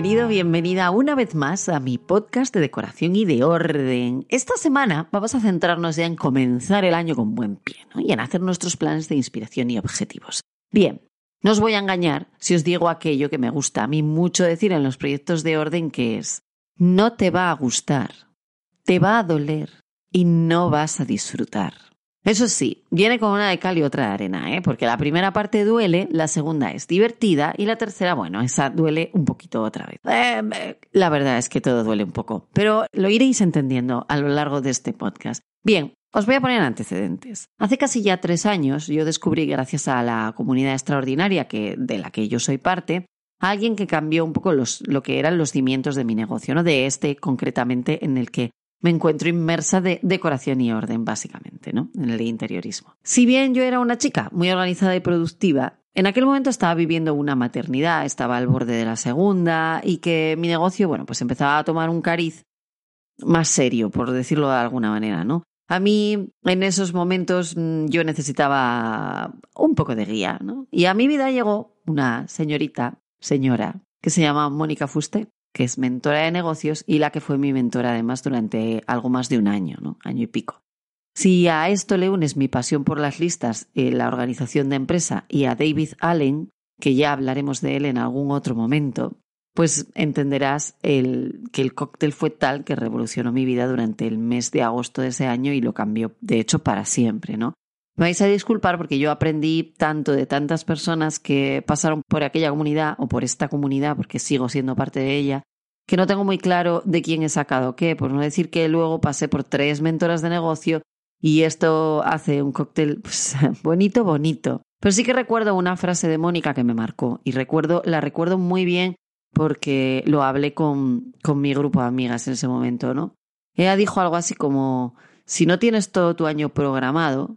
Bienvenido, bienvenida una vez más a mi podcast de decoración y de orden. Esta semana vamos a centrarnos ya en comenzar el año con buen pie y en hacer nuestros planes de inspiración y objetivos. Bien, no os voy a engañar si os digo aquello que me gusta a mí mucho decir en los proyectos de orden, que es, no te va a gustar, te va a doler y no vas a disfrutar. Eso sí, viene con una de cal y otra de arena, ¿eh? porque la primera parte duele, la segunda es divertida y la tercera, bueno, esa duele un poquito otra vez. Eh, la verdad es que todo duele un poco, pero lo iréis entendiendo a lo largo de este podcast. Bien, os voy a poner antecedentes. Hace casi ya tres años yo descubrí, gracias a la comunidad extraordinaria que, de la que yo soy parte, a alguien que cambió un poco los, lo que eran los cimientos de mi negocio, ¿no? de este concretamente en el que me encuentro inmersa de decoración y orden, básicamente, ¿no? En el interiorismo. Si bien yo era una chica muy organizada y productiva, en aquel momento estaba viviendo una maternidad, estaba al borde de la segunda y que mi negocio, bueno, pues empezaba a tomar un cariz más serio, por decirlo de alguna manera, ¿no? A mí, en esos momentos, mm, yo necesitaba un poco de guía, ¿no? Y a mi vida llegó una señorita, señora, que se llama Mónica Fuste, que es mentora de negocios y la que fue mi mentora además durante algo más de un año, ¿no? Año y pico. Si a esto le unes mi pasión por las listas, eh, la organización de empresa y a David Allen, que ya hablaremos de él en algún otro momento, pues entenderás el, que el cóctel fue tal que revolucionó mi vida durante el mes de agosto de ese año y lo cambió, de hecho, para siempre, ¿no? Me vais a disculpar porque yo aprendí tanto de tantas personas que pasaron por aquella comunidad o por esta comunidad, porque sigo siendo parte de ella, que no tengo muy claro de quién he sacado qué, por no decir que luego pasé por tres mentoras de negocio y esto hace un cóctel pues, bonito, bonito. Pero sí que recuerdo una frase de Mónica que me marcó y recuerdo, la recuerdo muy bien porque lo hablé con, con mi grupo de amigas en ese momento, ¿no? Ella dijo algo así como, si no tienes todo tu año programado,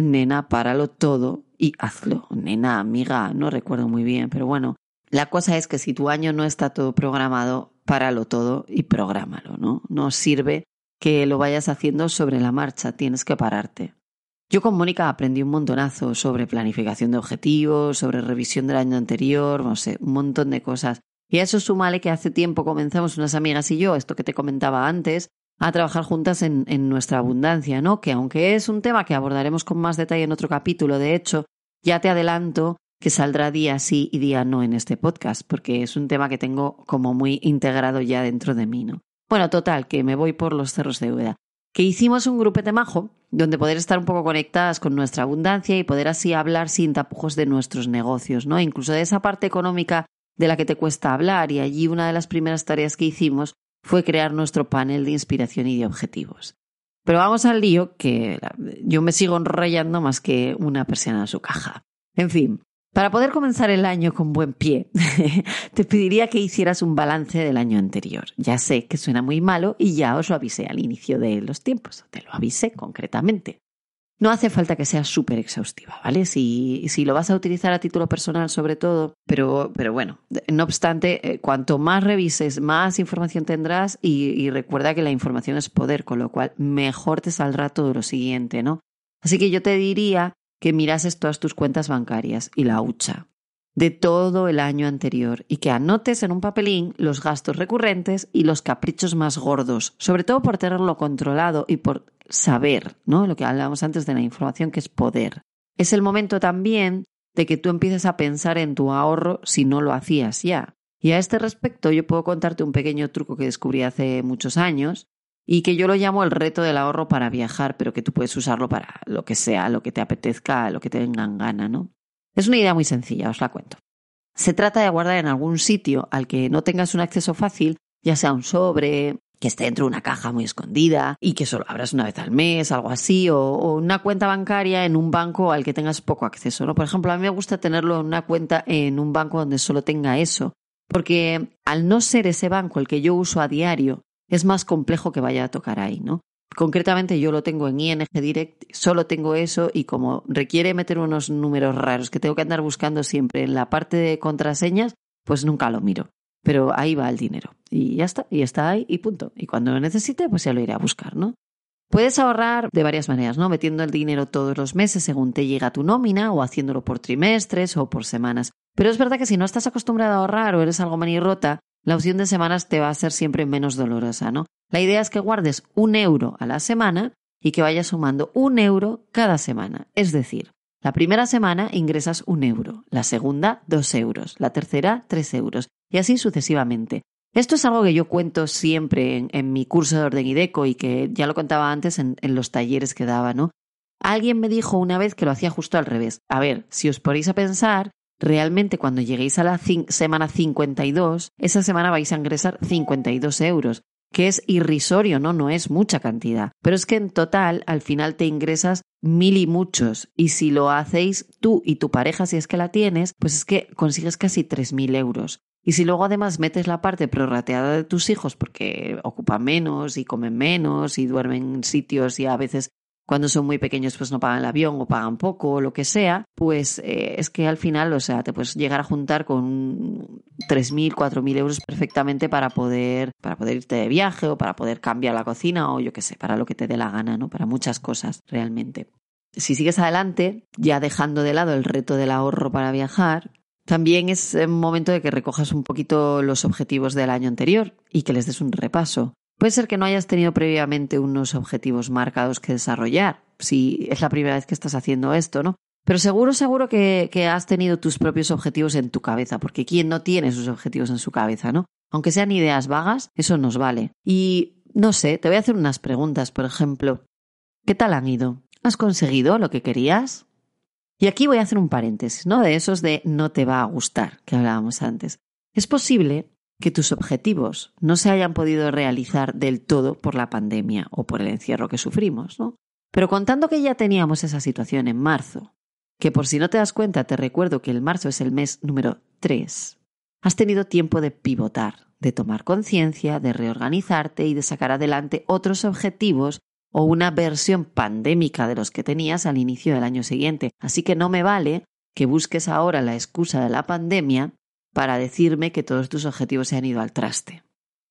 nena, páralo todo y hazlo. Nena, amiga, no recuerdo muy bien, pero bueno, la cosa es que si tu año no está todo programado, páralo todo y prográmalo, ¿no? No sirve que lo vayas haciendo sobre la marcha, tienes que pararte. Yo con Mónica aprendí un montonazo sobre planificación de objetivos, sobre revisión del año anterior, no sé, un montón de cosas. Y a eso súmale que hace tiempo comenzamos unas amigas y yo, esto que te comentaba antes, a trabajar juntas en, en, nuestra abundancia, ¿no? Que aunque es un tema que abordaremos con más detalle en otro capítulo, de hecho, ya te adelanto que saldrá día sí y día no en este podcast, porque es un tema que tengo como muy integrado ya dentro de mí, ¿no? Bueno, total, que me voy por los cerros de Úbeda. Que hicimos un grupete majo, donde poder estar un poco conectadas con nuestra abundancia y poder así hablar sin tapujos de nuestros negocios, ¿no? Incluso de esa parte económica de la que te cuesta hablar. Y allí una de las primeras tareas que hicimos fue crear nuestro panel de inspiración y de objetivos. Pero vamos al lío, que yo me sigo enrollando más que una persiana en su caja. En fin, para poder comenzar el año con buen pie, te pediría que hicieras un balance del año anterior. Ya sé que suena muy malo y ya os lo avisé al inicio de los tiempos, te lo avisé concretamente. No hace falta que sea súper exhaustiva, ¿vale? Si, si, lo vas a utilizar a título personal sobre todo, pero, pero bueno, no obstante, eh, cuanto más revises, más información tendrás y, y recuerda que la información es poder, con lo cual mejor te saldrá todo lo siguiente, ¿no? Así que yo te diría que mirases todas tus cuentas bancarias y la hucha de todo el año anterior y que anotes en un papelín los gastos recurrentes y los caprichos más gordos, sobre todo por tenerlo controlado y por saber, ¿no? Lo que hablábamos antes de la información que es poder. Es el momento también de que tú empieces a pensar en tu ahorro si no lo hacías ya. Y a este respecto yo puedo contarte un pequeño truco que descubrí hace muchos años y que yo lo llamo el reto del ahorro para viajar, pero que tú puedes usarlo para lo que sea, lo que te apetezca, lo que te vengan gana, ¿no? Es una idea muy sencilla, os la cuento. Se trata de guardar en algún sitio al que no tengas un acceso fácil, ya sea un sobre, que esté dentro de una caja muy escondida y que solo abras una vez al mes, algo así, o, una cuenta bancaria en un banco al que tengas poco acceso, ¿no? Por ejemplo, a mí me gusta tenerlo en una cuenta en un banco donde solo tenga eso, porque al no ser ese banco el que yo uso a diario, es más complejo que vaya a tocar ahí, ¿no? Concretamente yo lo tengo en ING Direct, solo tengo eso y como requiere meter unos números raros que tengo que andar buscando siempre en la parte de contraseñas, pues nunca lo miro. Pero ahí va el dinero y ya está, y está ahí y punto. Y cuando lo necesite, pues ya lo iré a buscar, ¿no? Puedes ahorrar de varias maneras, ¿no? Metiendo el dinero todos los meses según te llega tu nómina o haciéndolo por trimestres o por semanas. Pero es verdad que si no estás acostumbrado a ahorrar o eres algo manirrota, la opción de semanas te va a ser siempre menos dolorosa, ¿no? La idea es que guardes un euro a la semana y que vayas sumando un euro cada semana. Es decir, la primera semana ingresas un euro, la segunda dos euros, la tercera tres euros y así sucesivamente. Esto es algo que yo cuento siempre en, mi curso de orden y deco y que ya lo contaba antes en, en los talleres que daba, ¿no? Alguien me dijo una vez que lo hacía justo al revés. A ver, si os ponéis a pensar, realmente cuando lleguéis a la semana 52, esa semana vais a ingresar 52 euros, que es irrisorio, ¿no? No es mucha cantidad. Pero es que en total, al final te ingresas mil y muchos. Y si lo hacéis tú y tu pareja, si es que la tienes, pues es que consigues casi 3.000 euros. Y si luego además metes la parte prorrateada de tus hijos porque ocupan menos y comen menos y duermen en sitios y a veces cuando son muy pequeños pues no pagan el avión o pagan poco o lo que sea, pues eh, es que al final, o sea, te puedes llegar a juntar con 3.000, 4.000 euros perfectamente para poder, para poder irte de viaje o para poder cambiar la cocina o yo qué sé, para lo que te dé la gana, ¿no? Para muchas cosas realmente. Si sigues adelante, ya dejando de lado el reto del ahorro para viajar, también es momento de que recojas un poquito los objetivos del año anterior y que les des un repaso. Puede ser que no hayas tenido previamente unos objetivos marcados que desarrollar, si es la primera vez que estás haciendo esto, ¿no? Pero seguro, seguro que, has tenido tus propios objetivos en tu cabeza, porque ¿quién no tiene sus objetivos en su cabeza, no? Aunque sean ideas vagas, eso nos vale. Y no sé, te voy a hacer unas preguntas, por ejemplo. ¿Qué tal han ido? ¿Has conseguido lo que querías? Y aquí voy a hacer un paréntesis, ¿no? De esos de no te va a gustar, que hablábamos antes. Es posible que tus objetivos no se hayan podido realizar del todo por la pandemia o por el encierro que sufrimos, ¿no? Pero contando que ya teníamos esa situación en marzo, que por si no te das cuenta te recuerdo que el marzo es el mes número 3, has tenido tiempo de pivotar, de tomar conciencia, de reorganizarte y de sacar adelante otros objetivos o una versión pandémica de los que tenías al inicio del año siguiente. Así que no me vale que busques ahora la excusa de la pandemia para decirme que todos tus objetivos se han ido al traste,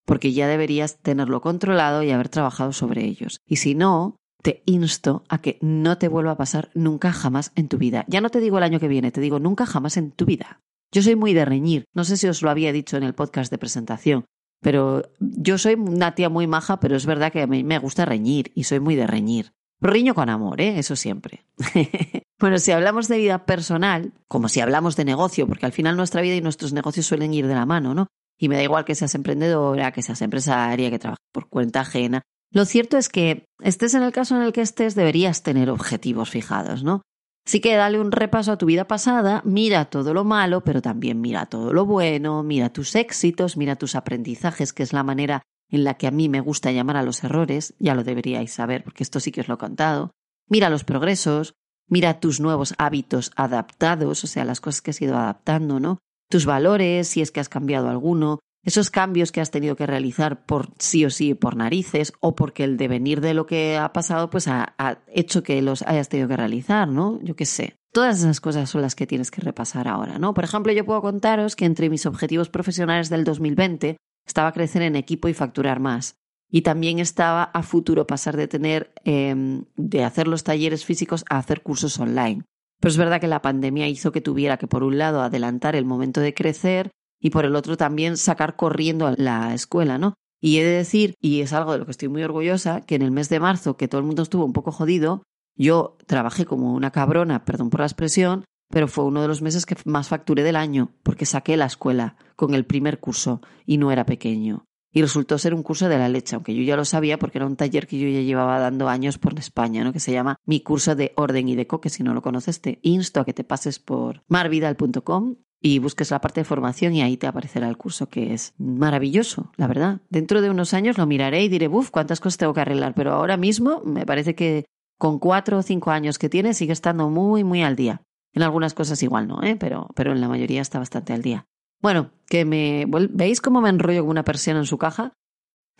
porque ya deberías tenerlo controlado y haber trabajado sobre ellos. Y si no, te insto a que no te vuelva a pasar nunca jamás en tu vida. Ya no te digo el año que viene, te digo nunca jamás en tu vida. Yo soy muy de reñir. No sé si os lo había dicho en el podcast de presentación, pero yo soy una tía muy maja, pero es verdad que a mí me gusta reñir y soy muy de reñir. Riño con amor, ¿eh? Eso siempre. bueno, si hablamos de vida personal, como si hablamos de negocio, porque al final nuestra vida y nuestros negocios suelen ir de la mano, ¿no? Y me da igual que seas emprendedora, que seas empresaria, que trabajes por cuenta ajena. Lo cierto es que estés en el caso en el que estés, deberías tener objetivos fijados, ¿no? Así que dale un repaso a tu vida pasada, mira todo lo malo, pero también mira todo lo bueno, mira tus éxitos, mira tus aprendizajes, que es la manera en la que a mí me gusta llamar a los errores, ya lo deberíais saber porque esto sí que os lo he contado. Mira los progresos, mira tus nuevos hábitos adaptados, o sea, las cosas que has ido adaptando, ¿no? Tus valores, si es que has cambiado alguno, esos cambios que has tenido que realizar por sí o sí por narices o porque el devenir de lo que ha pasado pues ha, hecho que los hayas tenido que realizar, ¿no? Yo qué sé. Todas esas cosas son las que tienes que repasar ahora, ¿no? Por ejemplo, yo puedo contaros que entre mis objetivos profesionales del 2020 estaba crecer en equipo y facturar más. Y también estaba a futuro pasar de tener, em, de hacer los talleres físicos a hacer cursos online. Pero es verdad que la pandemia hizo que tuviera que, por un lado, adelantar el momento de crecer y por el otro también sacar corriendo a la escuela, ¿no? Y he de decir, y es algo de lo que estoy muy orgullosa, que en el mes de marzo, que todo el mundo estuvo un poco jodido, yo trabajé como una cabrona, perdón por la expresión, pero fue uno de los meses que más facturé del año, porque saqué la escuela con el primer curso y no era pequeño. y resultó ser un curso de la leche, aunque yo ya lo sabía porque era un taller que yo ya llevaba dando años por España, ¿no? que se llama Mi curso de orden y deco, que si no lo conoces te insto a que te pases por marvidal.com y busques la parte de formación y ahí te aparecerá el curso que es maravilloso, la verdad. Dentro de unos años lo miraré y diré, uff, cuántas cosas tengo que arreglar, pero ahora mismo me parece que con cuatro o cinco años que tiene sigue estando muy, muy al día. En algunas cosas igual no, ¿eh? pero, pero en la mayoría está bastante al día. Bueno, que me. ¿Veis cómo me enrollo como una persiana en su caja?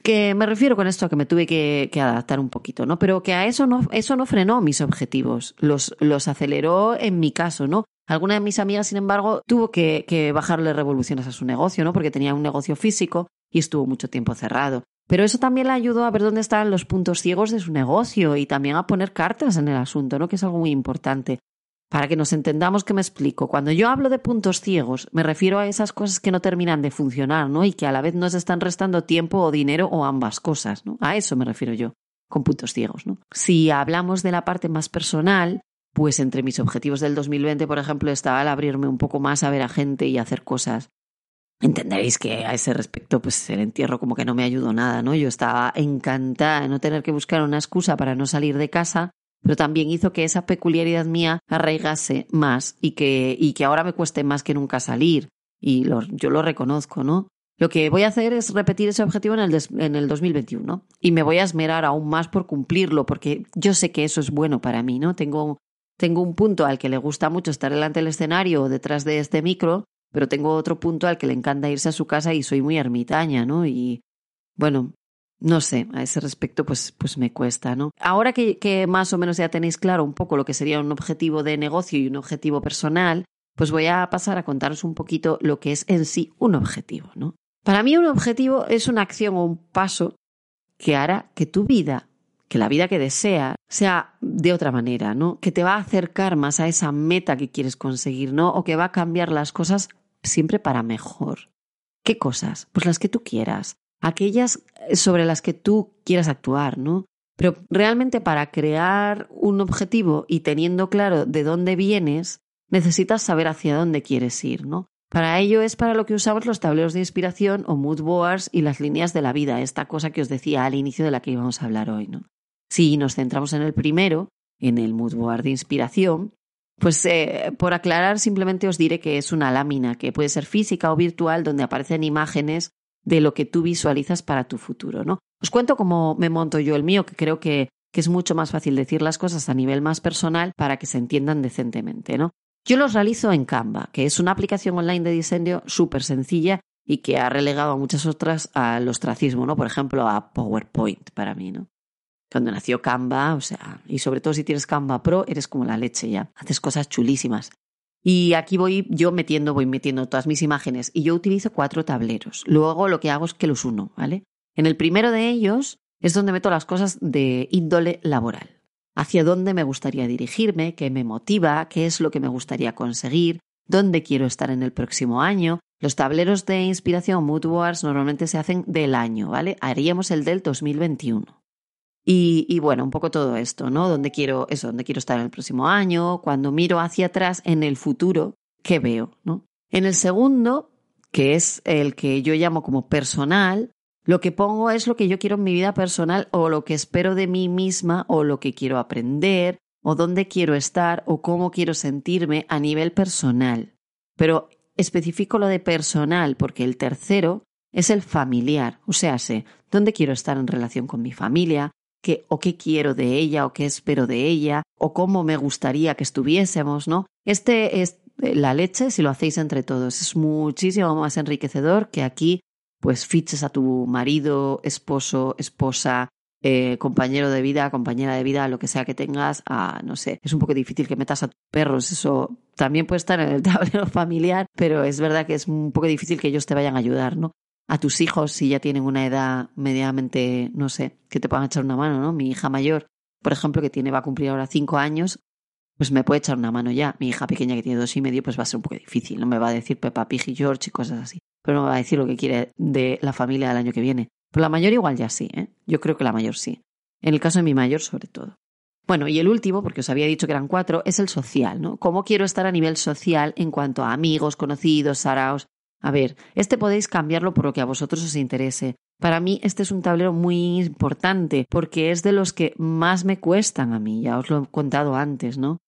Que me refiero con esto a que me tuve que, adaptar un poquito, ¿no? Pero que a eso no, eso no frenó mis objetivos, los, los aceleró en mi caso, ¿no? Alguna de mis amigas, sin embargo, tuvo que, que bajarle revoluciones a su negocio, ¿no? Porque tenía un negocio físico y estuvo mucho tiempo cerrado. Pero eso también le ayudó a ver dónde estaban los puntos ciegos de su negocio y también a poner cartas en el asunto, ¿no? Que es algo muy importante. Para que nos entendamos que me explico, cuando yo hablo de puntos ciegos, me refiero a esas cosas que no terminan de funcionar, ¿no? Y que a la vez nos están restando tiempo o dinero o ambas cosas, ¿no? A eso me refiero yo, con puntos ciegos, ¿no? Si hablamos de la parte más personal, pues entre mis objetivos del 2020, por ejemplo, estaba el abrirme un poco más a ver a gente y hacer cosas. Entenderéis que a ese respecto, pues el entierro como que no me ayudó nada, ¿no? Yo estaba encantada de no tener que buscar una excusa para no salir de casa pero también hizo que esa peculiaridad mía arraigase más y que, y que ahora me cueste más que nunca salir. Y yo lo reconozco, ¿no? Lo que voy a hacer es repetir ese objetivo en el, en el 2021 y me voy a esmerar aún más por cumplirlo porque yo sé que eso es bueno para mí, ¿no? Tengo, tengo un punto al que le gusta mucho estar delante del escenario o detrás de este micro, pero tengo otro punto al que le encanta irse a su casa y soy muy ermitaña, ¿no? Y bueno, no sé, a ese respecto pues, pues me cuesta, ¿no? Ahora que, más o menos ya tenéis claro un poco lo que sería un objetivo de negocio y un objetivo personal, pues voy a pasar a contaros un poquito lo que es en sí un objetivo, ¿no? Para mí un objetivo es una acción o un paso que hará que tu vida, que la vida que deseas, sea de otra manera, ¿no? Que te va a acercar más a esa meta que quieres conseguir, ¿no? O que va a cambiar las cosas siempre para mejor. ¿Qué cosas? Pues las que tú quieras aquellas sobre las que tú quieras actuar, ¿no? Pero realmente para crear un objetivo y teniendo claro de dónde vienes, necesitas saber hacia dónde quieres ir, ¿no? Para ello es para lo que usamos los tableros de inspiración o mood boards y las líneas de la vida, esta cosa que os decía al inicio de la que íbamos a hablar hoy, ¿no? Si nos centramos en el primero, en el mood board de inspiración, pues eh, por aclarar simplemente os diré que es una lámina que puede ser física o virtual donde aparecen imágenes de lo que tú visualizas para tu futuro, ¿no? Os cuento cómo me monto yo el mío, que creo que, que es mucho más fácil decir las cosas a nivel más personal para que se entiendan decentemente, ¿no? Yo los realizo en Canva, que es una aplicación online de diseño súper sencilla y que ha relegado a muchas otras al ostracismo, ¿no? Por ejemplo, a PowerPoint para mí, ¿no? Cuando nació Canva, o sea, y sobre todo si tienes Canva Pro, eres como la leche ya. Haces cosas chulísimas. Y aquí voy yo metiendo, voy metiendo todas mis imágenes y yo utilizo cuatro tableros. Luego lo que hago es que los uno, ¿vale? En el primero de ellos es donde meto las cosas de índole laboral. Hacia dónde me gustaría dirigirme, qué me motiva, qué es lo que me gustaría conseguir, dónde quiero estar en el próximo año. Los tableros de inspiración Mood normalmente se hacen del año, ¿vale? Haríamos el del 2021. Y, bueno, un poco todo esto, ¿no? ¿Dónde quiero, eso, dónde quiero estar en el próximo año? Cuando miro hacia atrás en el futuro, ¿qué veo? ¿no? En el segundo, que es el que yo llamo como personal, lo que pongo es lo que yo quiero en mi vida personal o lo que espero de mí misma o lo que quiero aprender o dónde quiero estar o cómo quiero sentirme a nivel personal. Pero especifico lo de personal porque el tercero es el familiar, o sea, sé dónde quiero estar en relación con mi familia, qué o qué quiero de ella o qué espero de ella o cómo me gustaría que estuviésemos, ¿no? Este es eh, la leche si lo hacéis entre todos. Es muchísimo más enriquecedor que aquí pues fiches a tu marido, esposo, esposa, eh, compañero de vida, compañera de vida, lo que sea que tengas, a, no sé, es un poco difícil que metas a tus perros, eso también puede estar en el tablero familiar, pero es verdad que es un poco difícil que ellos te vayan a ayudar, ¿no? A tus hijos si ya tienen una edad medianamente, no sé, que te puedan echar una mano, ¿no? Mi hija mayor, por ejemplo, que tiene, va a cumplir ahora cinco años, pues me puede echar una mano ya. Mi hija pequeña que tiene dos y medio, pues va a ser un poco difícil. No me va a decir Peppa Pig y George y cosas así. Pero no me va a decir lo que quiere de la familia del año que viene. Pero la mayor igual ya sí, ¿eh? Yo creo que la mayor sí. En el caso de mi mayor, sobre todo. Bueno, y el último, porque os había dicho que eran cuatro, es el social, ¿no? ¿Cómo quiero estar a nivel social en cuanto a amigos, conocidos, saraos, a ver, este podéis cambiarlo por lo que a vosotros os interese, Para mí este es un tablero muy importante porque es de los que más me cuestan a mí, ya os lo he contado antes, ¿no?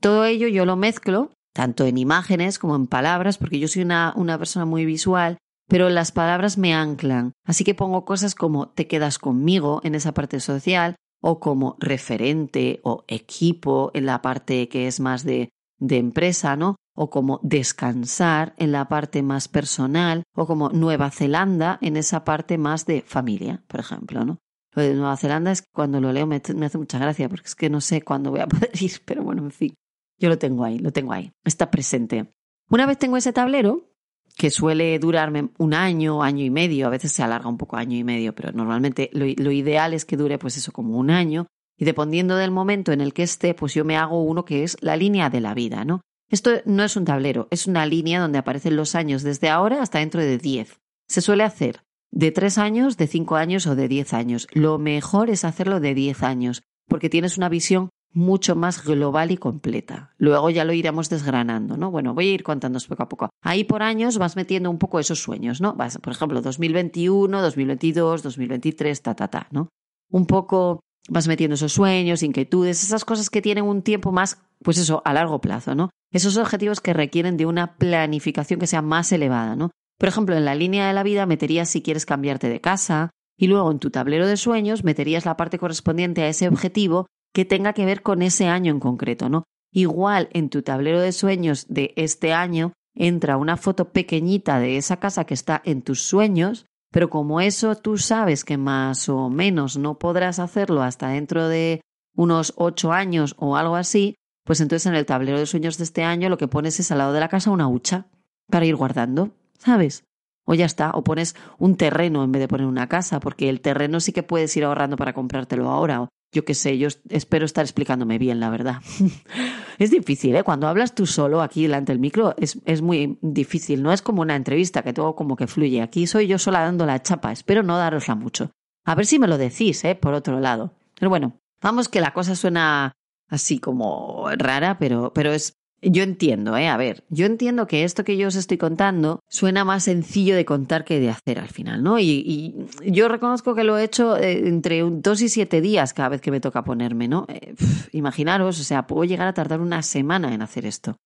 Todo ello yo lo mezclo, tanto en imágenes como en palabras, porque yo soy una, una persona muy visual, pero las palabras me anclan. Así que pongo cosas como te quedas conmigo en esa parte social, o como referente o equipo en la parte que es más de, de empresa, ¿no? O como descansar en la parte más personal, o como Nueva Zelanda en esa parte más de familia, por ejemplo, ¿no? Lo de Nueva Zelanda es que cuando lo leo me, hace mucha gracia, porque es que no sé cuándo voy a poder ir, pero bueno, en fin, yo lo tengo ahí, lo tengo ahí, está presente. Una vez tengo ese tablero, que suele durarme un año, año y medio, a veces se alarga un poco año y medio, pero normalmente lo, ideal es que dure pues eso como un año y dependiendo del momento en el que esté, pues yo me hago uno que es la línea de la vida, ¿no? Esto no es un tablero, es una línea donde aparecen los años desde ahora hasta dentro de 10. Se suele hacer de 3 años, de 5 años o de 10 años. Lo mejor es hacerlo de 10 años, porque tienes una visión mucho más global y completa. Luego ya lo iremos desgranando, ¿no? Bueno, voy a ir contándoos poco a poco. Ahí por años vas metiendo un poco esos sueños, ¿no? Vas, por ejemplo, 2021, 2022, 2023, ta, ta, ta, ¿no? Un poco vas metiendo esos sueños, inquietudes, esas cosas que tienen un tiempo más, pues eso, a largo plazo, ¿no? Esos objetivos que requieren de una planificación que sea más elevada, ¿no? Por ejemplo, en la línea de la vida meterías si quieres cambiarte de casa y luego en tu tablero de sueños meterías la parte correspondiente a ese objetivo que tenga que ver con ese año en concreto, ¿no? Igual en tu tablero de sueños de este año entra una foto pequeñita de esa casa que está en tus sueños, pero como eso tú sabes que más o menos no podrás hacerlo hasta dentro de unos ocho años o algo así, pues entonces en el tablero de sueños de este año lo que pones es al lado de la casa una hucha para ir guardando, ¿sabes? O ya está, o pones un terreno en vez de poner una casa, porque el terreno sí que puedes ir ahorrando para comprártelo ahora. Yo qué sé, yo espero estar explicándome bien, la verdad. es difícil, ¿eh? Cuando hablas tú solo aquí delante del micro es, es muy difícil. No es como una entrevista que todo como que fluye. Aquí soy yo sola dando la chapa. Espero no darosla mucho. A ver si me lo decís, ¿eh? Por otro lado. Pero bueno, vamos que la cosa suena así como rara, pero, pero es yo entiendo, ¿eh? A ver, yo entiendo que esto que yo os estoy contando suena más sencillo de contar que de hacer al final, ¿no? Y, yo reconozco que lo he hecho eh, entre dos y siete días cada vez que me toca ponerme, ¿no? Eh, imaginaros, o sea, puedo llegar a tardar una semana en hacer esto.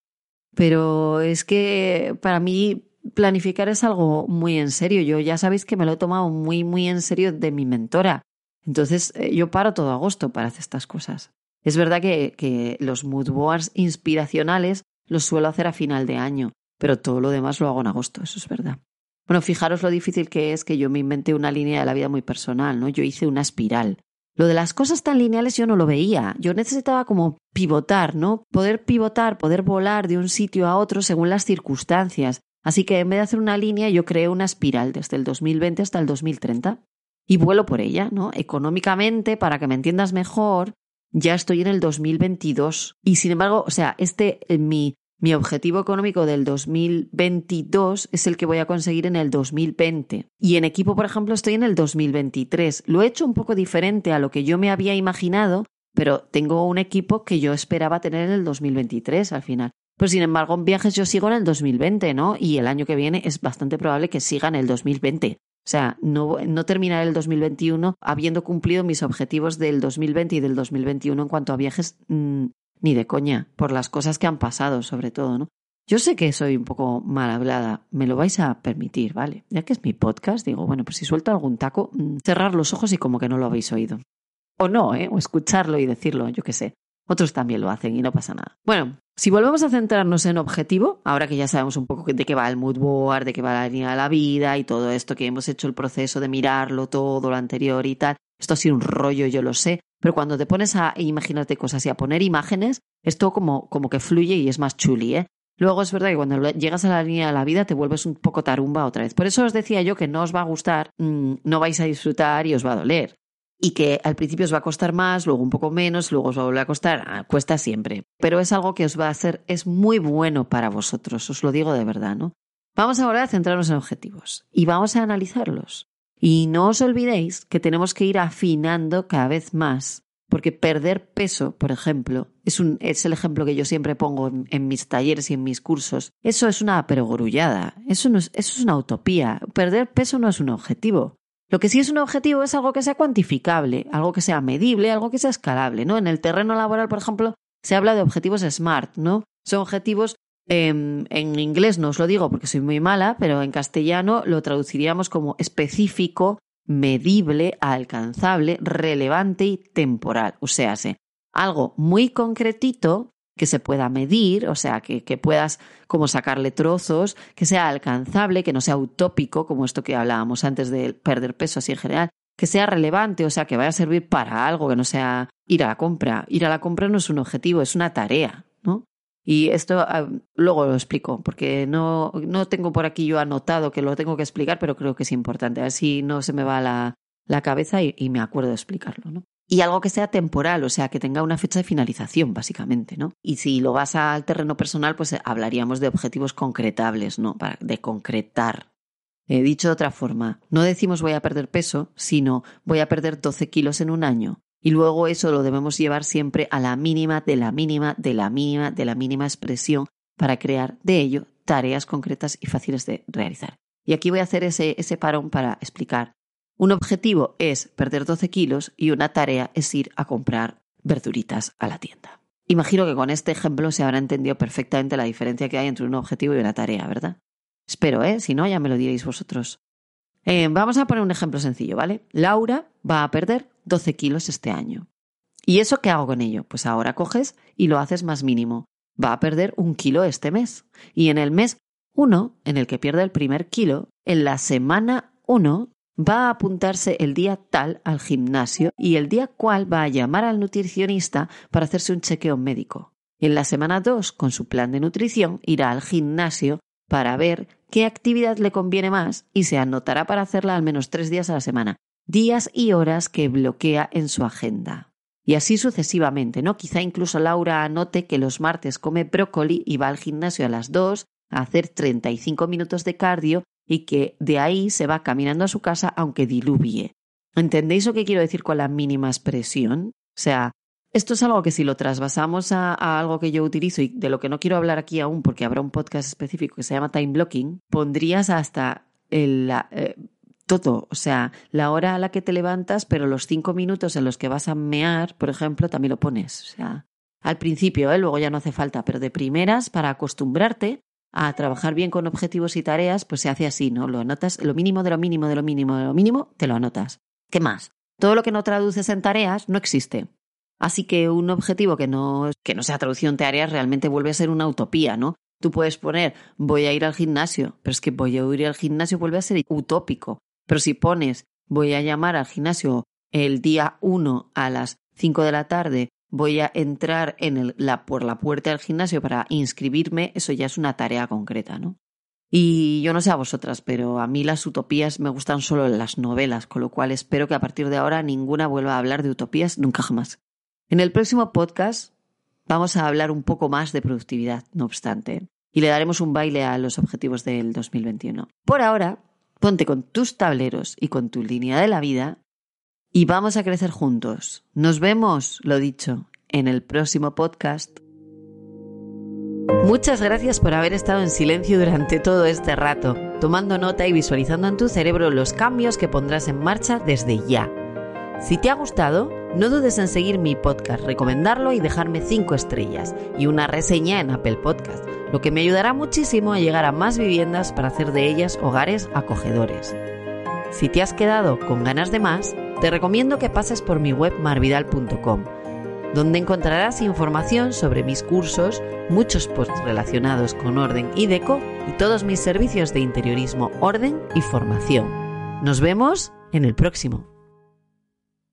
Pero es que para mí planificar es algo muy en serio. Yo ya sabéis que me lo he tomado muy, muy en serio de mi mentora. Entonces eh, yo paro todo agosto para hacer estas cosas. Es verdad que, los mood boards inspiracionales los suelo hacer a final de año, pero todo lo demás lo hago en agosto, eso es verdad. Bueno, fijaros lo difícil que es que yo me inventé una línea de la vida muy personal, ¿no? Yo hice una espiral. Lo de las cosas tan lineales yo no lo veía. Yo necesitaba como pivotar, ¿no? Poder pivotar, poder volar de un sitio a otro según las circunstancias. Así que en vez de hacer una línea, yo creé una espiral desde el 2020 hasta el 2030. Y vuelo por ella, ¿no? Económicamente, para que me entiendas mejor, ya estoy en el 2022 y sin embargo, o sea, este eh, mi mi objetivo económico del 2022 es el que voy a conseguir en el 2020. Y en equipo, por ejemplo, estoy en el 2023. Lo he hecho un poco diferente a lo que yo me había imaginado, pero tengo un equipo que yo esperaba tener en el 2023 al final. Pero sin embargo, en viajes yo sigo en el 2020, ¿no? Y el año que viene es bastante probable que siga en el 2020. O sea, no, no terminar el 2021 habiendo cumplido mis objetivos del 2020 y del 2021 en cuanto a viajes, mm, ni de coña, por las cosas que han pasado, sobre todo, ¿no? Yo sé que soy un poco mal hablada, me lo vais a permitir, ¿vale? Ya que es mi podcast, digo, bueno, pues si suelto algún taco, mm, cerrar los ojos y como que no lo habéis oído. O no, ¿eh? O escucharlo y decirlo, yo qué sé. Otros también lo hacen y no pasa nada. Bueno, si volvemos a centrarnos en objetivo, ahora que ya sabemos un poco de qué va el mood board, de qué va la línea de la vida y todo esto, que hemos hecho el proceso de mirarlo todo, lo anterior y tal, esto ha sido un rollo, yo lo sé, pero cuando te pones a imaginarte cosas y a poner imágenes, esto como, como que fluye y es más chuli, ¿eh? Luego es verdad que cuando llegas a la línea de la vida te vuelves un poco tarumba otra vez. Por eso os decía yo que no os va a gustar, mm, no vais a disfrutar y os va a doler y que al principio os va a costar más, luego un poco menos, luego os va a volver a costar, ah, cuesta siempre. Pero es algo que os va a hacer, es muy bueno para vosotros, os lo digo de verdad, ¿no? Vamos ahora a centrarnos en objetivos y vamos a analizarlos. Y no os olvidéis que tenemos que ir afinando cada vez más, porque perder peso, por ejemplo, es, un, es el ejemplo que yo siempre pongo en, mis talleres y en mis cursos. Eso es una perogrullada, eso, no es, eso es una utopía. Perder peso no es un objetivo. Lo que sí es un objetivo es algo que sea cuantificable, algo que sea medible, algo que sea escalable, ¿no? En el terreno laboral, por ejemplo, se habla de objetivos SMART, ¿no? Son objetivos, em, en inglés no os lo digo porque soy muy mala, pero en castellano lo traduciríamos como específico, medible, alcanzable, relevante y temporal. O sea, algo muy concretito que se pueda medir, o sea, que, que, puedas como sacarle trozos, que sea alcanzable, que no sea utópico, como esto que hablábamos antes de perder peso así en general, que sea relevante, o sea, que vaya a servir para algo, que no sea ir a la compra. Ir a la compra no es un objetivo, es una tarea, ¿no? Y esto ah, luego lo explico, porque no, no tengo por aquí yo anotado que lo tengo que explicar, pero creo que es importante. A ver si no se me va la, la cabeza y, y, me acuerdo de explicarlo, ¿no? Y algo que sea temporal, o sea, que tenga una fecha de finalización, básicamente, ¿no? Y si lo vas al terreno personal, pues hablaríamos de objetivos concretables, ¿no? Para, de concretar. He dicho de otra forma, no decimos voy a perder peso, sino voy a perder 12 kilos en un año. Y luego eso lo debemos llevar siempre a la mínima, de la mínima, de la mínima, de la mínima expresión para crear de ello tareas concretas y fáciles de realizar. Y aquí voy a hacer ese, ese parón para explicar. Un objetivo es perder 12 kilos y una tarea es ir a comprar verduritas a la tienda. Imagino que con este ejemplo se habrá entendido perfectamente la diferencia que hay entre un objetivo y una tarea, ¿verdad? Espero, ¿eh? Si no, ya me lo diréis vosotros. Eh, vamos a poner un ejemplo sencillo, ¿vale? Laura va a perder 12 kilos este año. ¿Y eso qué hago con ello? Pues ahora coges y lo haces más mínimo. Va a perder un kilo este mes. Y en el mes 1, en el que pierde el primer kilo, en la semana 1 va a apuntarse el día tal al gimnasio y el día cual va a llamar al nutricionista para hacerse un chequeo médico. En la semana 2, con su plan de nutrición, irá al gimnasio para ver qué actividad le conviene más y se anotará para hacerla al menos tres días a la semana, días y horas que bloquea en su agenda. Y así sucesivamente, ¿no? Quizá incluso Laura anote que los martes come brócoli y va al gimnasio a las dos a hacer 35 minutos de cardio y que de ahí se va caminando a su casa aunque diluvie. ¿Entendéis lo que quiero decir con la mínima expresión? O sea, esto es algo que si lo trasvasamos a, algo que yo utilizo y de lo que no quiero hablar aquí aún porque habrá un podcast específico que se llama time blocking, pondrías hasta el, eh, todo, o sea, la hora a la que te levantas, pero los cinco minutos en los que vas a mear, por ejemplo, también lo pones. O sea, al principio, ¿eh? luego ya no hace falta, pero de primeras, para acostumbrarte a trabajar bien con objetivos y tareas, pues se hace así, ¿no? Lo anotas, lo mínimo de lo mínimo de lo mínimo de lo mínimo, te lo anotas. ¿Qué más? Todo lo que no traduces en tareas no existe. Así que un objetivo que no, que no sea traducido en tareas realmente vuelve a ser una utopía, ¿no? Tú puedes poner voy a ir al gimnasio, pero es que voy a ir al gimnasio vuelve a ser utópico. Pero si pones voy a llamar al gimnasio el día 1 a las 5 de la tarde, voy a entrar en la, por la puerta del gimnasio para inscribirme, eso ya es una tarea concreta, ¿no? Y yo no sé a vosotras, pero a mí las utopías me gustan solo en las novelas, con lo cual espero que a partir de ahora ninguna vuelva a hablar de utopías nunca jamás. En el próximo podcast vamos a hablar un poco más de productividad, no obstante, y le daremos un baile a los objetivos del 2021. Por ahora, ponte con tus tableros y con tu línea de la vida y vamos a crecer juntos. Nos vemos, lo dicho, en el próximo podcast. Muchas gracias por haber estado en silencio durante todo este rato, tomando nota y visualizando en tu cerebro los cambios que pondrás en marcha desde ya. Si te ha gustado, no dudes en seguir mi podcast, recomendarlo y dejarme 5 estrellas y una reseña en Apple Podcast, lo que me ayudará muchísimo a llegar a más viviendas para hacer de ellas hogares acogedores. Si te has quedado con ganas de más, te recomiendo que pases por mi web marvidal.com, donde encontrarás información sobre mis cursos, muchos posts relacionados con orden y deco y todos mis servicios de interiorismo, orden y formación. Nos vemos en el próximo.